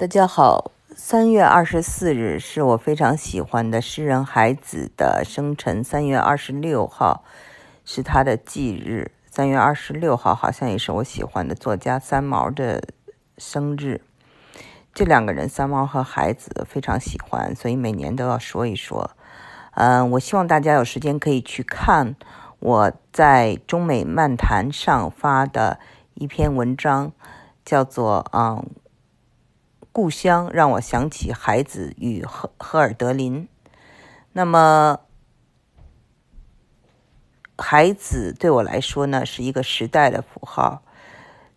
大家好，三月二十四日是我非常喜欢的诗人海子的生辰，三月二十六号是他的忌日，三月二十六号好像也是我喜欢的作家三毛的生日。这两个人，三毛和海子非常喜欢，所以每年都要说一说。嗯，我希望大家有时间可以去看我在中美漫谈上发的一篇文章，叫做“嗯”。故乡让我想起海子与赫赫尔德林。那么，海子对我来说呢，是一个时代的符号。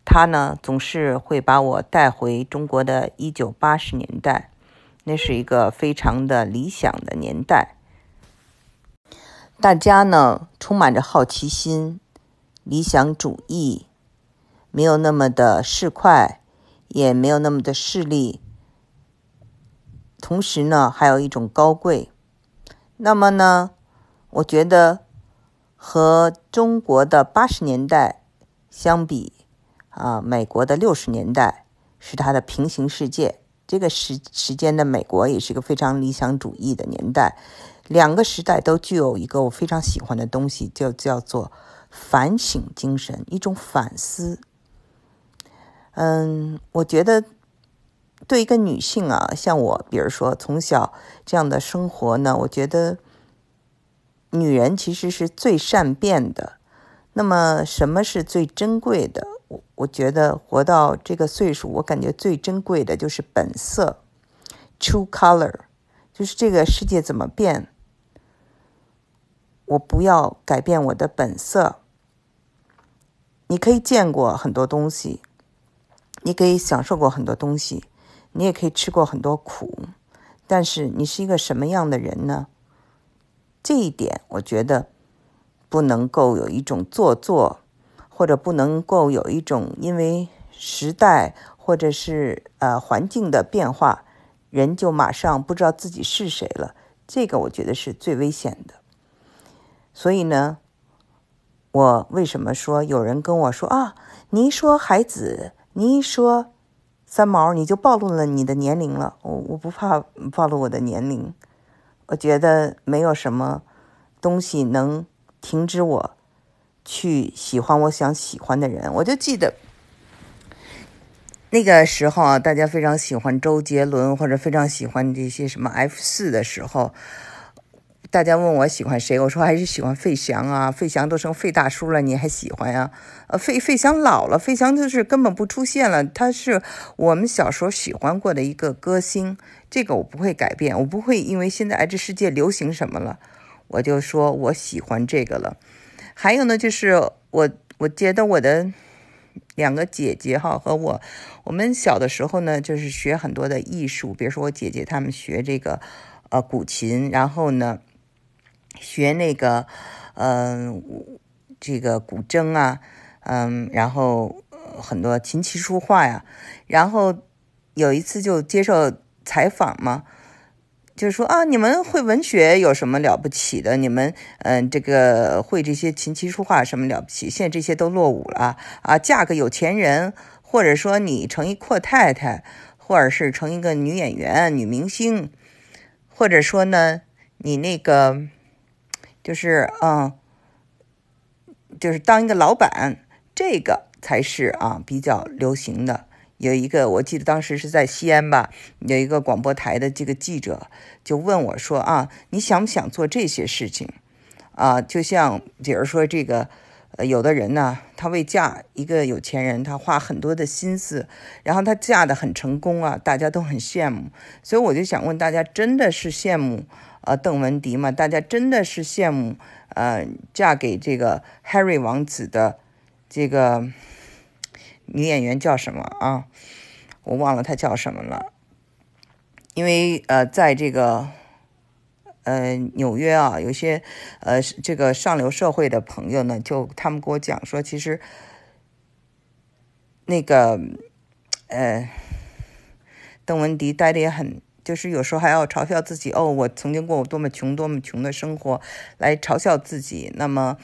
他呢，总是会把我带回中国的一九八十年代，那是一个非常的理想的年代。大家呢，充满着好奇心、理想主义，没有那么的市侩。也没有那么的势利，同时呢，还有一种高贵。那么呢，我觉得和中国的八十年代相比，啊，美国的六十年代是它的平行世界。这个时时间的美国也是一个非常理想主义的年代。两个时代都具有一个我非常喜欢的东西，就叫做反省精神，一种反思。嗯，我觉得对一个女性啊，像我，比如说从小这样的生活呢，我觉得女人其实是最善变的。那么，什么是最珍贵的？我我觉得活到这个岁数，我感觉最珍贵的就是本色，true color，就是这个世界怎么变，我不要改变我的本色。你可以见过很多东西。你可以享受过很多东西，你也可以吃过很多苦，但是你是一个什么样的人呢？这一点我觉得不能够有一种做作，或者不能够有一种因为时代或者是呃环境的变化，人就马上不知道自己是谁了。这个我觉得是最危险的。所以呢，我为什么说有人跟我说啊？你说孩子。你说三毛，你就暴露了你的年龄了。我我不怕暴露我的年龄，我觉得没有什么东西能停止我去喜欢我想喜欢的人。我就记得那个时候啊，大家非常喜欢周杰伦，或者非常喜欢这些什么 F 四的时候。大家问我喜欢谁，我说还是喜欢费翔啊。费翔都成费大叔了，你还喜欢呀？呃，费费翔老了，费翔就是根本不出现了。他是我们小时候喜欢过的一个歌星，这个我不会改变，我不会因为现在哎这世界流行什么了，我就说我喜欢这个了。还有呢，就是我我觉得我的两个姐姐哈和我，我们小的时候呢就是学很多的艺术，比如说我姐姐她们学这个呃古琴，然后呢。学那个，嗯，这个古筝啊，嗯，然后很多琴棋书画呀，然后有一次就接受采访嘛，就是说啊，你们会文学有什么了不起的？你们嗯，这个会这些琴棋书画什么了不起？现在这些都落伍了啊！嫁个有钱人，或者说你成一阔太太，或者是成一个女演员、女明星，或者说呢，你那个。就是嗯，就是当一个老板，这个才是啊比较流行的。有一个，我记得当时是在西安吧，有一个广播台的这个记者就问我说啊，你想不想做这些事情啊？就像比如说这个，呃，有的人呢，他为嫁一个有钱人，他花很多的心思，然后他嫁的很成功啊，大家都很羡慕。所以我就想问大家，真的是羡慕？呃，邓文迪嘛，大家真的是羡慕，呃，嫁给这个 Harry 王子的这个女演员叫什么啊？我忘了她叫什么了。因为呃，在这个呃纽约啊，有些呃这个上流社会的朋友呢，就他们给我讲说，其实那个呃邓文迪待的也很。就是有时候还要嘲笑自己哦，我曾经过我多么穷多么穷的生活，来嘲笑自己。那么，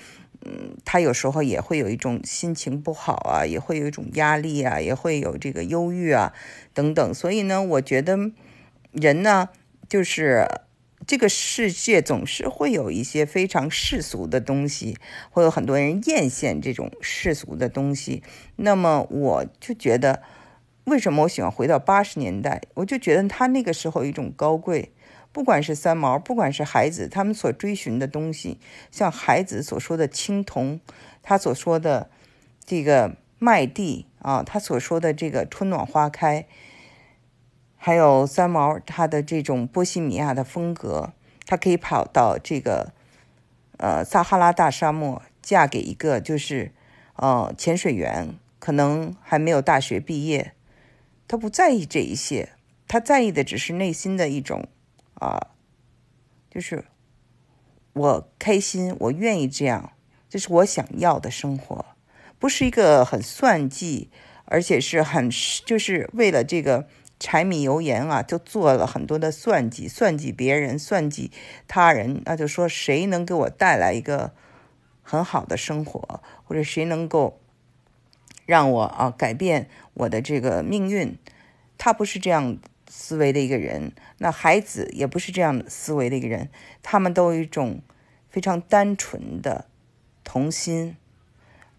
嗯，他有时候也会有一种心情不好啊，也会有一种压力啊，也会有这个忧郁啊等等。所以呢，我觉得人呢，就是这个世界总是会有一些非常世俗的东西，会有很多人艳羡这种世俗的东西。那么我就觉得，为什么我喜欢回到八十年代？我就觉得他那个时候有一种高贵。不管是三毛，不管是孩子，他们所追寻的东西，像孩子所说的青铜，他所说的这个麦地啊，他所说的这个春暖花开，还有三毛他的这种波西米亚的风格，他可以跑到这个呃撒哈拉大沙漠，嫁给一个就是呃潜水员，可能还没有大学毕业，他不在意这一些，他在意的只是内心的一种。啊，就是我开心，我愿意这样，这是我想要的生活，不是一个很算计，而且是很就是为了这个柴米油盐啊，就做了很多的算计，算计别人，算计他人，那就说谁能给我带来一个很好的生活，或者谁能够让我啊改变我的这个命运，他不是这样。思维的一个人，那孩子也不是这样思维的一个人，他们都有一种非常单纯的童心，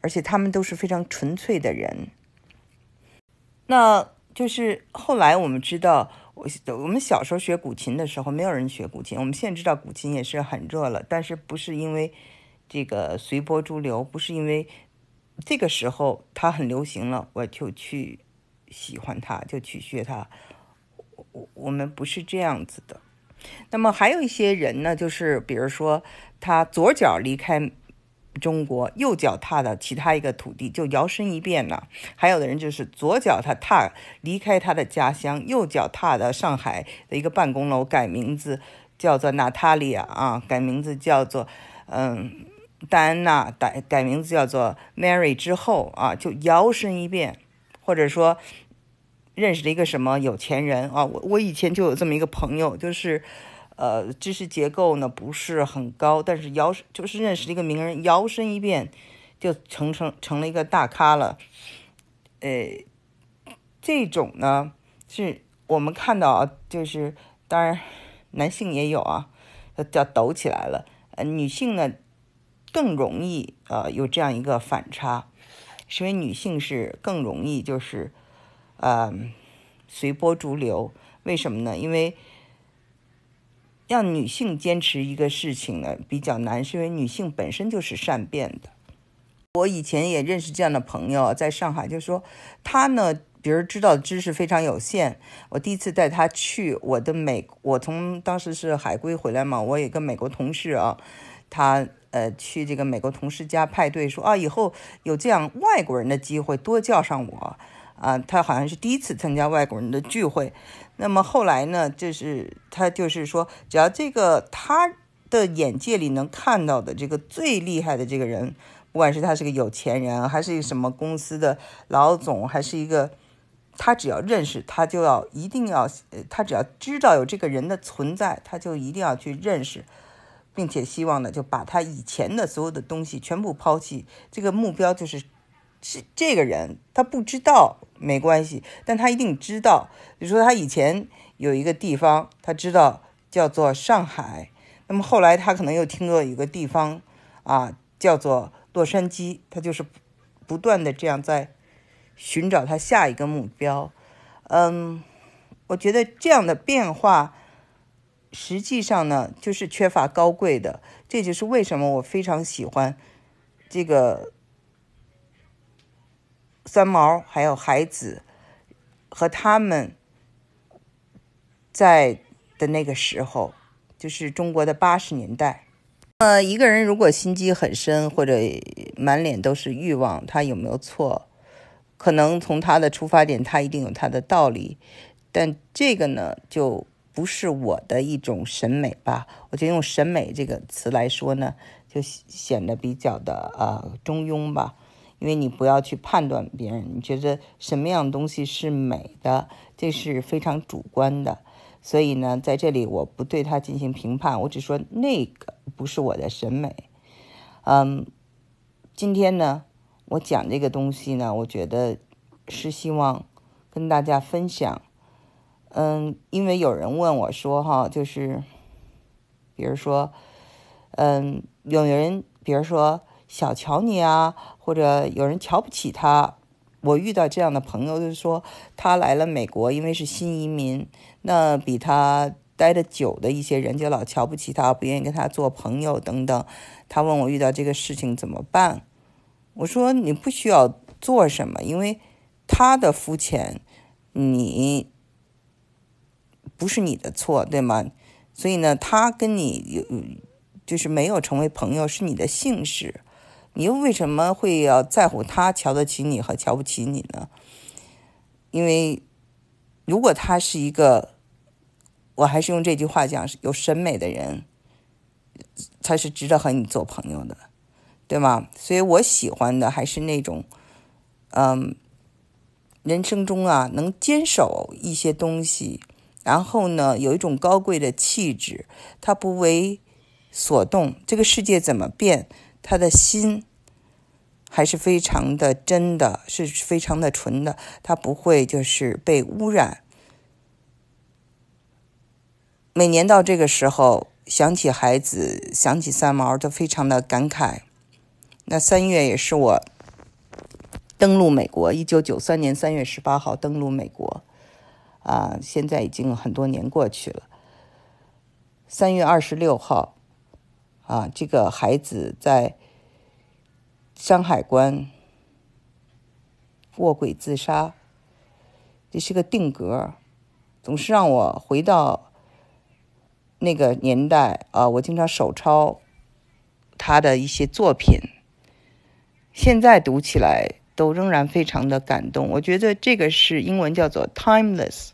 而且他们都是非常纯粹的人。那就是后来我们知道，我我们小时候学古琴的时候，没有人学古琴。我们现在知道古琴也是很热了，但是不是因为这个随波逐流，不是因为这个时候他很流行了，我就去喜欢他，就去学他。我我们不是这样子的，那么还有一些人呢，就是比如说他左脚离开中国，右脚踏的其他一个土地，就摇身一变了；还有的人就是左脚他踏离开他的家乡，右脚踏的上海的一个办公楼，改名字叫做娜塔莉亚啊，改名字叫做嗯戴安娜，改改名字叫做 Mary 之后啊，就摇身一变，或者说。认识了一个什么有钱人啊？我我以前就有这么一个朋友，就是，呃，知识结构呢不是很高，但是摇就是认识了一个名人，摇身一变就成成成了一个大咖了。呃，这种呢是我们看到啊，就是当然男性也有啊，叫抖起来了。呃，女性呢更容易呃有这样一个反差，是因为女性是更容易就是。呃，随波逐流，为什么呢？因为让女性坚持一个事情呢比较难，是因为女性本身就是善变的。我以前也认识这样的朋友，在上海，就说他呢，比如知道知识非常有限。我第一次带他去我的美，我从当时是海归回来嘛，我有个美国同事啊，他呃去这个美国同事家派对，说啊，以后有这样外国人的机会，多叫上我。啊，他好像是第一次参加外国人的聚会，那么后来呢，就是他就是说，只要这个他的眼界里能看到的这个最厉害的这个人，不管是他是个有钱人，还是一个什么公司的老总，还是一个，他只要认识，他就要一定要呃，他只要知道有这个人的存在，他就一定要去认识，并且希望呢，就把他以前的所有的东西全部抛弃，这个目标就是。是这个人，他不知道没关系，但他一定知道。比如说，他以前有一个地方，他知道叫做上海，那么后来他可能又听过一个地方啊，叫做洛杉矶，他就是不断的这样在寻找他下一个目标。嗯，我觉得这样的变化，实际上呢，就是缺乏高贵的。这就是为什么我非常喜欢这个。三毛还有孩子和他们在的那个时候，就是中国的八十年代。呃，一个人如果心机很深，或者满脸都是欲望，他有没有错？可能从他的出发点，他一定有他的道理。但这个呢，就不是我的一种审美吧？我就用审美这个词来说呢，就显得比较的呃中庸吧。因为你不要去判断别人，你觉得什么样东西是美的，这是非常主观的。所以呢，在这里我不对他进行评判，我只说那个不是我的审美。嗯，今天呢，我讲这个东西呢，我觉得是希望跟大家分享。嗯，因为有人问我说，哈，就是，比如说，嗯，有人，比如说小瞧你啊，或者有人瞧不起他。我遇到这样的朋友，就是说他来了美国，因为是新移民，那比他待的久的一些人就老瞧不起他，不愿意跟他做朋友等等。他问我遇到这个事情怎么办？我说你不需要做什么，因为他的肤浅，你不是你的错，对吗？所以呢，他跟你有就是没有成为朋友，是你的幸事。你又为什么会要在乎他瞧得起你和瞧不起你呢？因为如果他是一个，我还是用这句话讲，有审美的人，他是值得和你做朋友的，对吗？所以我喜欢的还是那种，嗯，人生中啊能坚守一些东西，然后呢有一种高贵的气质，他不为所动，这个世界怎么变？他的心还是非常的真的，是非常的纯的，他不会就是被污染。每年到这个时候，想起孩子，想起三毛，都非常的感慨。那三月也是我登陆美国，一九九三年三月十八号登陆美国，啊，现在已经很多年过去了。三月二十六号。啊，这个孩子在山海关卧轨自杀，这是个定格，总是让我回到那个年代啊。我经常手抄他的一些作品，现在读起来都仍然非常的感动。我觉得这个是英文叫做 timeless。